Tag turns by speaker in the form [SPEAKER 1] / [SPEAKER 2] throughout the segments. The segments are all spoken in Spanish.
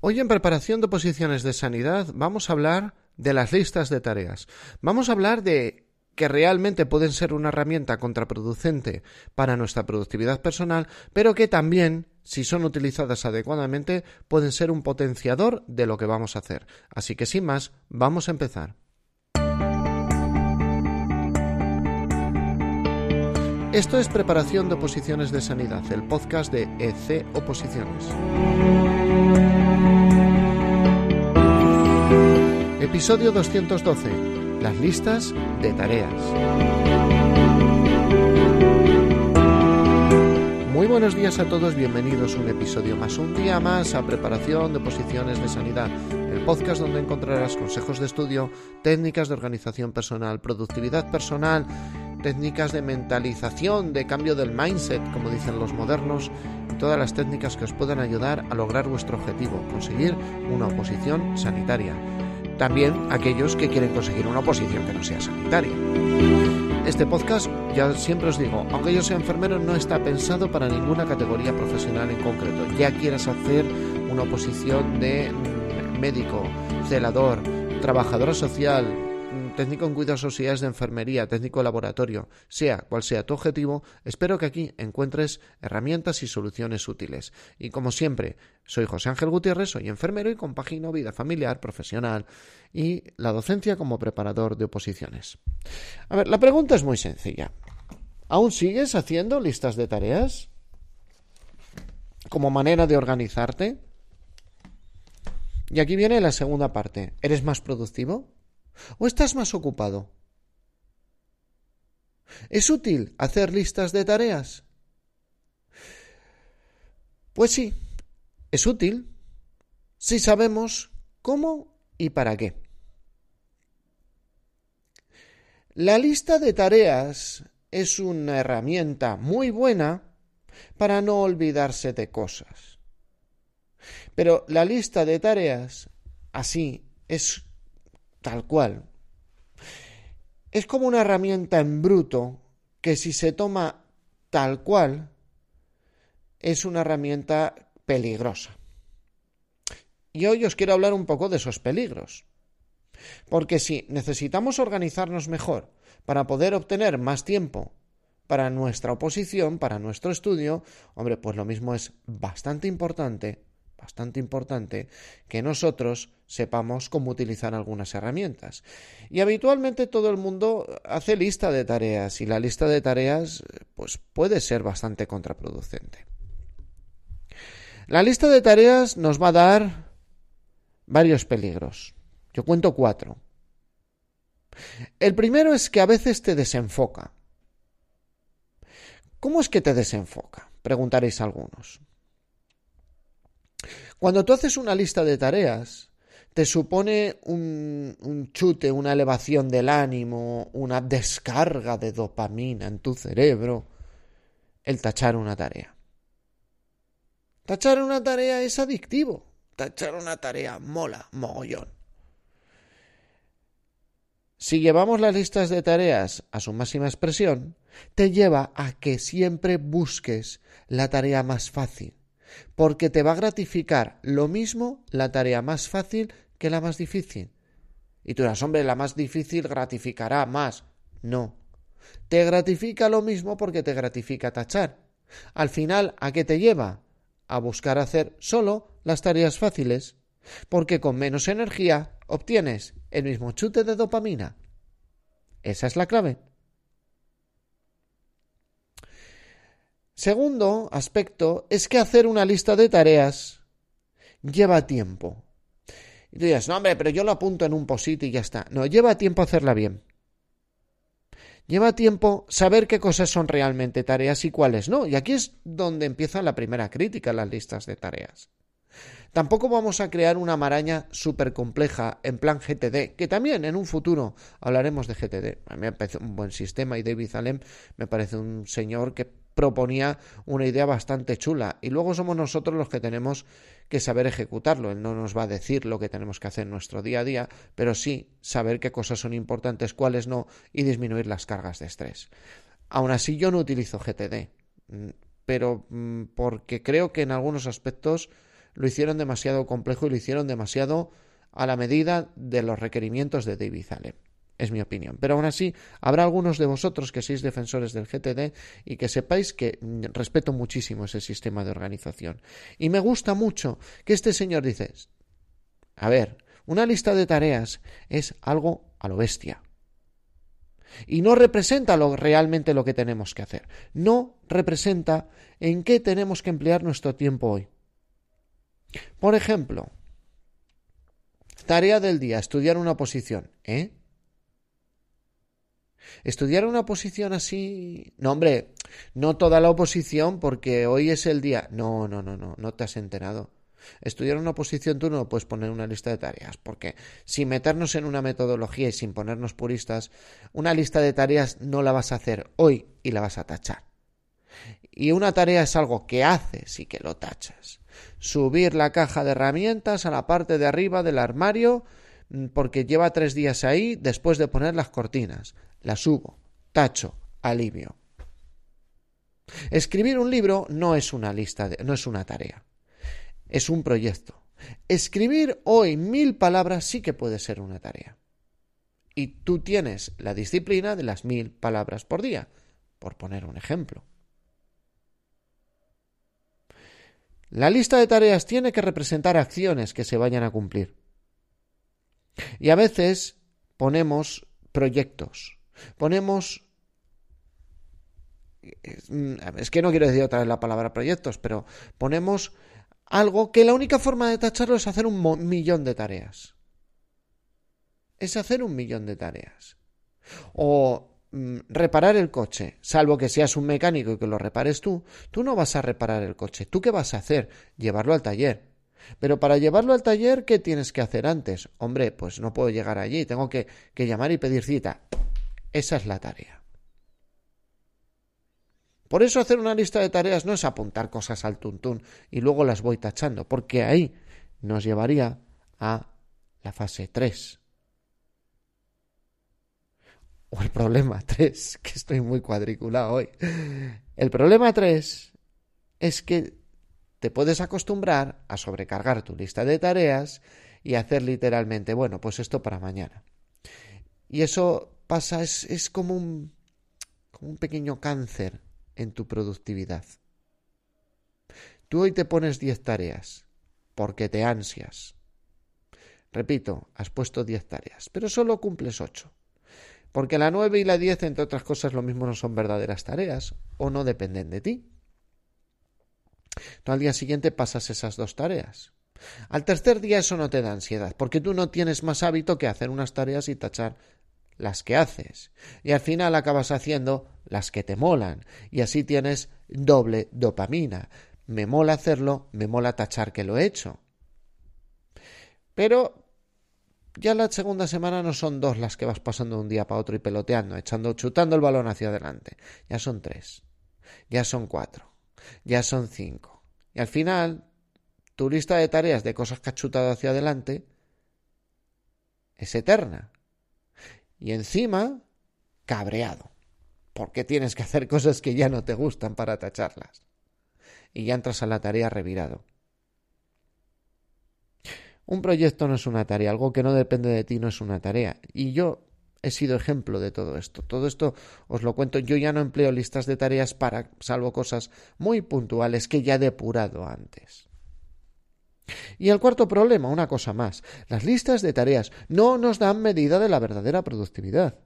[SPEAKER 1] Hoy en preparación de posiciones de sanidad vamos a hablar de las listas de tareas. Vamos a hablar de que realmente pueden ser una herramienta contraproducente para nuestra productividad personal, pero que también, si son utilizadas adecuadamente, pueden ser un potenciador de lo que vamos a hacer. Así que sin más, vamos a empezar. Esto es Preparación de Oposiciones de Sanidad, el podcast de EC Oposiciones. Episodio 212. Las listas de tareas. Muy buenos días a todos, bienvenidos a un episodio más, un día más a Preparación de Posiciones de Sanidad, el podcast donde encontrarás consejos de estudio, técnicas de organización personal, productividad personal técnicas de mentalización, de cambio del mindset, como dicen los modernos, y todas las técnicas que os puedan ayudar a lograr vuestro objetivo, conseguir una oposición sanitaria. También aquellos que quieren conseguir una oposición que no sea sanitaria. Este podcast, ya siempre os digo, aunque yo sea enfermero, no está pensado para ninguna categoría profesional en concreto. Ya quieras hacer una oposición de médico, celador, trabajadora social, técnico en cuidados sociales de enfermería, técnico laboratorio, sea cual sea tu objetivo, espero que aquí encuentres herramientas y soluciones útiles. Y como siempre, soy José Ángel Gutiérrez, soy enfermero y compagino vida familiar, profesional y la docencia como preparador de oposiciones. A ver, la pregunta es muy sencilla. ¿Aún sigues haciendo listas de tareas? Como manera de organizarte. Y aquí viene la segunda parte. ¿Eres más productivo? ¿O estás más ocupado? ¿Es útil hacer listas de tareas? Pues sí, es útil si sabemos cómo y para qué. La lista de tareas es una herramienta muy buena para no olvidarse de cosas. Pero la lista de tareas así es tal cual. Es como una herramienta en bruto que si se toma tal cual es una herramienta peligrosa. Y hoy os quiero hablar un poco de esos peligros. Porque si necesitamos organizarnos mejor para poder obtener más tiempo para nuestra oposición, para nuestro estudio, hombre, pues lo mismo es bastante importante bastante importante que nosotros sepamos cómo utilizar algunas herramientas. Y habitualmente todo el mundo hace lista de tareas y la lista de tareas pues puede ser bastante contraproducente. La lista de tareas nos va a dar varios peligros. Yo cuento cuatro. El primero es que a veces te desenfoca. ¿Cómo es que te desenfoca? Preguntaréis algunos. Cuando tú haces una lista de tareas, te supone un, chute, una elevación del ánimo, una descarga de dopamina en tu cerebro, el tachar una tarea. Tachar una tarea es adictivo. Tachar una tarea mola, mogollón. Si llevamos las listas de tareas a su máxima expresión, te lleva a que siempre busques la tarea más fácil, porque te va a gratificar lo mismo la tarea más fácil que la más difícil. Y tú dirás, hombre, la más difícil gratificará más. No. Te gratifica lo mismo porque te gratifica tachar. Al final, ¿a qué te lleva? A buscar hacer solo las tareas fáciles, porque con menos energía obtienes el mismo chute de dopamina. Esa es la clave. Segundo aspecto es que hacer una lista de tareas lleva tiempo. Y tú dirás, no, hombre, pero yo lo apunto en un posit y ya está. No, lleva tiempo hacerla bien. Lleva tiempo saber qué cosas son realmente tareas y cuáles no. Y aquí es donde empieza la primera crítica a las listas de tareas. Tampoco vamos a crear una maraña súper compleja en plan GTD, que también en un futuro hablaremos de GTD. A mí me parece un buen sistema y David Allen me parece un señor que proponía una idea bastante chula y luego somos nosotros los que tenemos que saber ejecutarlo. Él no nos va a decir lo que tenemos que hacer en nuestro día a día, pero sí saber qué cosas son importantes, cuáles no y disminuir las cargas de estrés. Aún así yo no utilizo GTD, mm, pero mm, porque creo que en algunos aspectos lo hicieron demasiado complejo y lo hicieron demasiado a la medida de los requerimientos de David Allen. Es mi opinión. Pero aún así, habrá algunos de vosotros que sois defensores del GTD y que sepáis que respeto muchísimo ese sistema de organización. Y me gusta mucho que este señor dice, a ver, una lista de tareas es algo a lo bestia. Y no representa lo, realmente lo que tenemos que hacer. No representa en qué tenemos que emplear nuestro tiempo hoy. Por ejemplo, tarea del día, estudiar una oposición. ¿Eh? Estudiar una oposición así. No, hombre, no toda la oposición porque hoy es el día. No, no, no, no, no te has enterado. Estudiar una oposición tú no puedes poner una lista de tareas, porque sin meternos en una metodología y sin ponernos puristas, una lista de tareas no la vas a hacer hoy y la vas a tachar. Y una tarea es algo que haces y que lo tachas. Subir la caja de herramientas a la parte de arriba del armario porque lleva tres días ahí después de poner las cortinas. La subo, tacho, alivio. Escribir un libro no es una lista de, no es una tarea es un proyecto. Escribir hoy mil palabras sí que puede ser una tarea. Y tú tienes la disciplina de las mil palabras por día, por poner un ejemplo. La lista de tareas tiene que representar acciones que se vayan a cumplir. Y a veces ponemos proyectos, ponemos... Es que no quiero decir otra vez la palabra proyectos, pero ponemos algo que la única forma de tacharlo es hacer un millón de tareas. Es hacer un millón de tareas. O mm, reparar el coche, salvo que seas un mecánico y que lo repares tú, tú no vas a reparar el coche. ¿Tú qué vas a hacer? Llevarlo al taller. Pero para llevarlo al taller, ¿qué tienes que hacer antes? Hombre, pues no puedo llegar allí, tengo que, que llamar y pedir cita. Esa es la tarea. Por eso hacer una lista de tareas no es apuntar cosas al tuntún y luego las voy tachando, porque ahí nos llevaría a la fase 3. O el problema 3, que estoy muy cuadriculado hoy. El problema 3 es que te puedes acostumbrar a sobrecargar tu lista de tareas y hacer literalmente, bueno, pues esto para mañana. Y eso pasa, es, es como, un, como un pequeño cáncer en tu productividad. Tú hoy te pones 10 tareas porque te ansias. Repito, has puesto 10 tareas, pero solo cumples 8. Porque la 9 y la 10, entre otras cosas, lo mismo no son verdaderas tareas o no dependen de ti. Tú al día siguiente pasas esas dos tareas. Al tercer día eso no te da ansiedad, porque tú no tienes más hábito que hacer unas tareas y tachar las que haces. Y al final acabas haciendo las que te molan. Y así tienes doble dopamina. Me mola hacerlo, me mola tachar que lo he hecho. Pero ya la segunda semana no son dos las que vas pasando de un día para otro y peloteando, echando, chutando el balón hacia adelante. Ya son tres. Ya son cuatro. Ya son cinco. Y al final, tu lista de tareas de cosas que has chutado hacia adelante es eterna. Y encima, cabreado, porque tienes que hacer cosas que ya no te gustan para tacharlas. Y ya entras a la tarea revirado. Un proyecto no es una tarea, algo que no depende de ti no es una tarea. Y yo he sido ejemplo de todo esto. Todo esto os lo cuento. Yo ya no empleo listas de tareas para, salvo cosas muy puntuales que ya he depurado antes. Y el cuarto problema, una cosa más, las listas de tareas no nos dan medida de la verdadera productividad.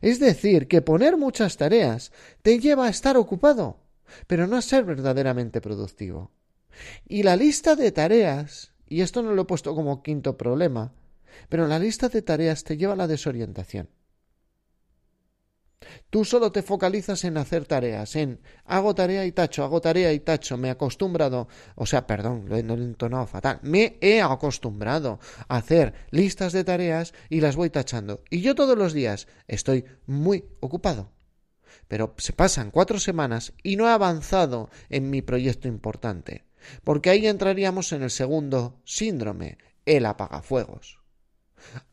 [SPEAKER 1] Es decir, que poner muchas tareas te lleva a estar ocupado, pero no a ser verdaderamente productivo. Y la lista de tareas, y esto no lo he puesto como quinto problema, pero la lista de tareas te lleva a la desorientación. Tú solo te focalizas en hacer tareas, en hago tarea y tacho, hago tarea y tacho, me he acostumbrado, o sea, perdón, lo he, entonado fatal, me he acostumbrado a hacer listas de tareas y las voy tachando. Y yo todos los días estoy muy ocupado. Pero se pasan cuatro semanas y no he avanzado en mi proyecto importante, porque ahí entraríamos en el segundo síndrome, el apagafuegos.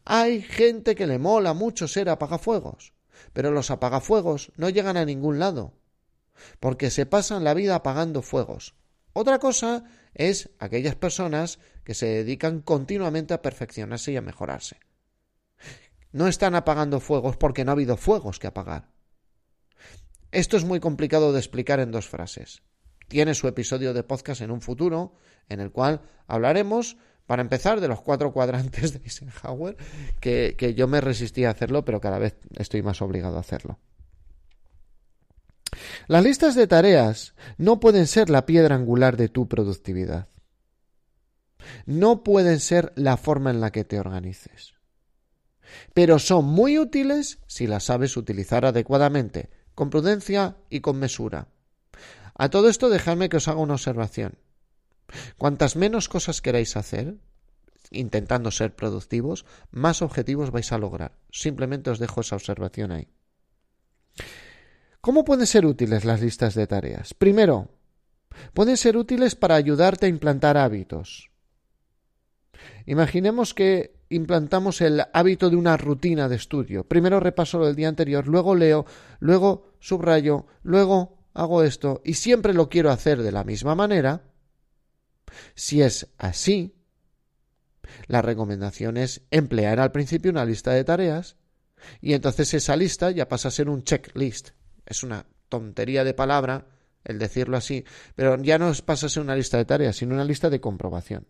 [SPEAKER 1] Hay gente que le mola mucho ser apagafuegos pero los apagafuegos no llegan a ningún lado, porque se pasan la vida apagando fuegos. Otra cosa es aquellas personas que se dedican continuamente a perfeccionarse y a mejorarse. No están apagando fuegos porque no ha habido fuegos que apagar. Esto es muy complicado de explicar en dos frases. Tiene su episodio de podcast en un futuro, en el cual hablaremos, para empezar, de los cuatro cuadrantes de Eisenhower, que, yo me resistí a hacerlo, pero cada vez estoy más obligado a hacerlo. Las listas de tareas no pueden ser la piedra angular de tu productividad. No pueden ser la forma en la que te organices. Pero son muy útiles si las sabes utilizar adecuadamente, con prudencia y con mesura. A todo esto dejadme que os haga una observación. Cuantas menos cosas queráis hacer, intentando ser productivos, más objetivos vais a lograr. Simplemente os dejo esa observación ahí. ¿Cómo pueden ser útiles las listas de tareas? Primero, pueden ser útiles para ayudarte a implantar hábitos. Imaginemos que implantamos el hábito de una rutina de estudio. Primero repaso lo del día anterior, luego leo, luego subrayo, luego hago esto y siempre lo quiero hacer de la misma manera. Si es así, la recomendación es emplear al principio una lista de tareas y entonces esa lista ya pasa a ser un checklist es una tontería de palabra el decirlo así, pero ya no pasa a ser una lista de tareas, sino una lista de comprobación.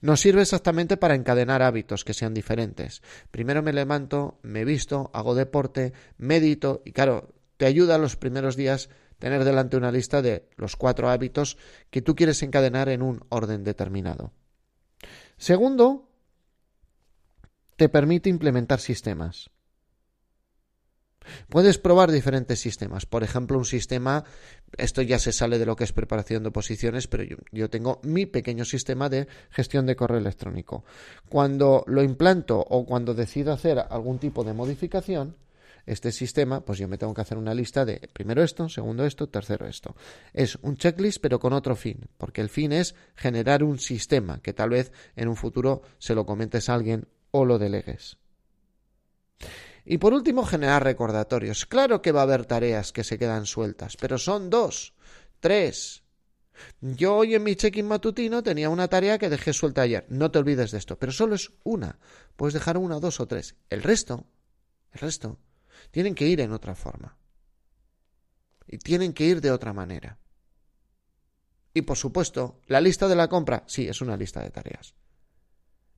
[SPEAKER 1] Nos sirve exactamente para encadenar hábitos que sean diferentes. Primero me levanto, me visto, hago deporte, medito y claro, te ayuda los primeros días tener delante una lista de los cuatro hábitos que tú quieres encadenar en un orden determinado. Segundo, te permite implementar sistemas. Puedes probar diferentes sistemas. Por ejemplo, un sistema, esto ya se sale de lo que es preparación de oposiciones, pero yo, tengo mi pequeño sistema de gestión de correo electrónico. Cuando lo implanto o cuando decido hacer algún tipo de modificación, este sistema, pues yo me tengo que hacer una lista de primero esto, segundo esto, tercero esto. Es un checklist pero con otro fin, porque el fin es generar un sistema que tal vez en un futuro se lo comentes a alguien o lo delegues. Y por último, generar recordatorios. Claro que va a haber tareas que se quedan sueltas, pero son dos, tres. Yo hoy en mi check-in matutino tenía una tarea que dejé suelta ayer. No te olvides de esto, pero solo es una. Puedes dejar una, dos o tres. El resto, el resto, tienen que ir en otra forma. Y tienen que ir de otra manera. Y por supuesto, la lista de la compra, sí, es una lista de tareas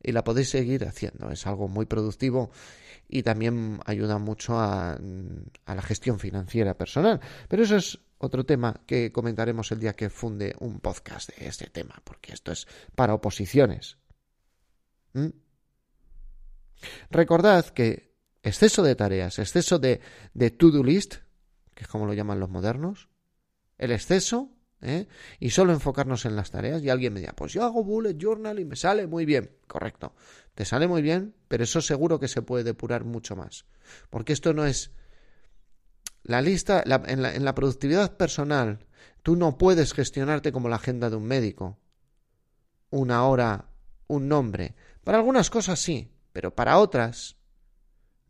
[SPEAKER 1] y la podéis seguir haciendo. Es algo muy productivo y también ayuda mucho a, la gestión financiera personal. Pero eso es otro tema que comentaremos el día que funde un podcast de este tema, porque esto es para oposiciones. ¿Mm? Recordad que exceso de tareas, exceso de, de to-do list, que es como lo llaman los modernos, el exceso ¿eh? y solo enfocarnos en las tareas y alguien me diga, pues yo hago bullet journal y me sale muy bien. Correcto, te sale muy bien, pero eso seguro que se puede depurar mucho más. Porque esto no es... La lista, en, la, en la productividad personal, tú no puedes gestionarte como la agenda de un médico. Una hora, un nombre. Para algunas cosas sí, pero para otras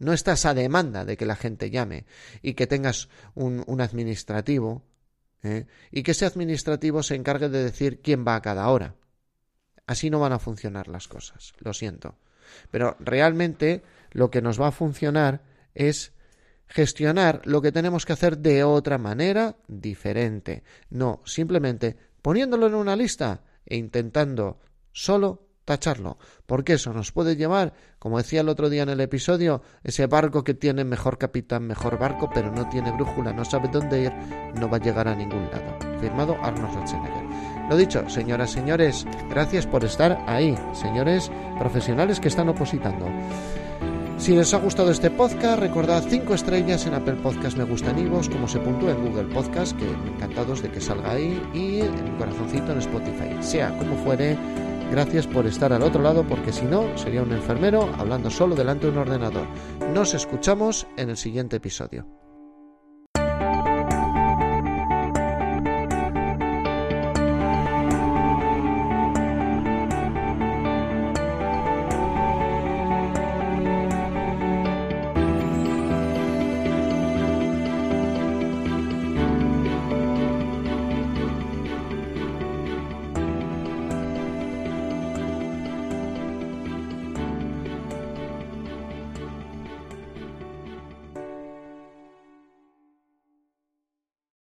[SPEAKER 1] no estás a demanda de que la gente llame y que tengas un, administrativo ¿eh? y que ese administrativo se encargue de decir quién va a cada hora. Así no van a funcionar las cosas, lo siento. Pero realmente lo que nos va a funcionar es gestionar lo que tenemos que hacer de otra manera diferente, no simplemente poniéndolo en una lista e intentando solo tacharlo, porque eso nos puede llevar, como decía el otro día en el episodio, ese barco que tiene mejor capitán, mejor barco, pero no tiene brújula, no sabe dónde ir, no va a llegar a ningún lado. Firmado Arnold Schwarzenegger. Lo dicho, señoras, señores, gracias por estar ahí, señores profesionales que están opositando. Si les ha gustado este podcast, recordad 5 estrellas en Apple Podcast Me Gustan Ivos, como se puntúa en Google Podcast, que encantados de que salga ahí, y en un corazoncito en Spotify. Sea como fuere, Gracias por estar al otro lado porque si no sería un enfermero hablando solo delante de un ordenador. Nos escuchamos en el siguiente episodio.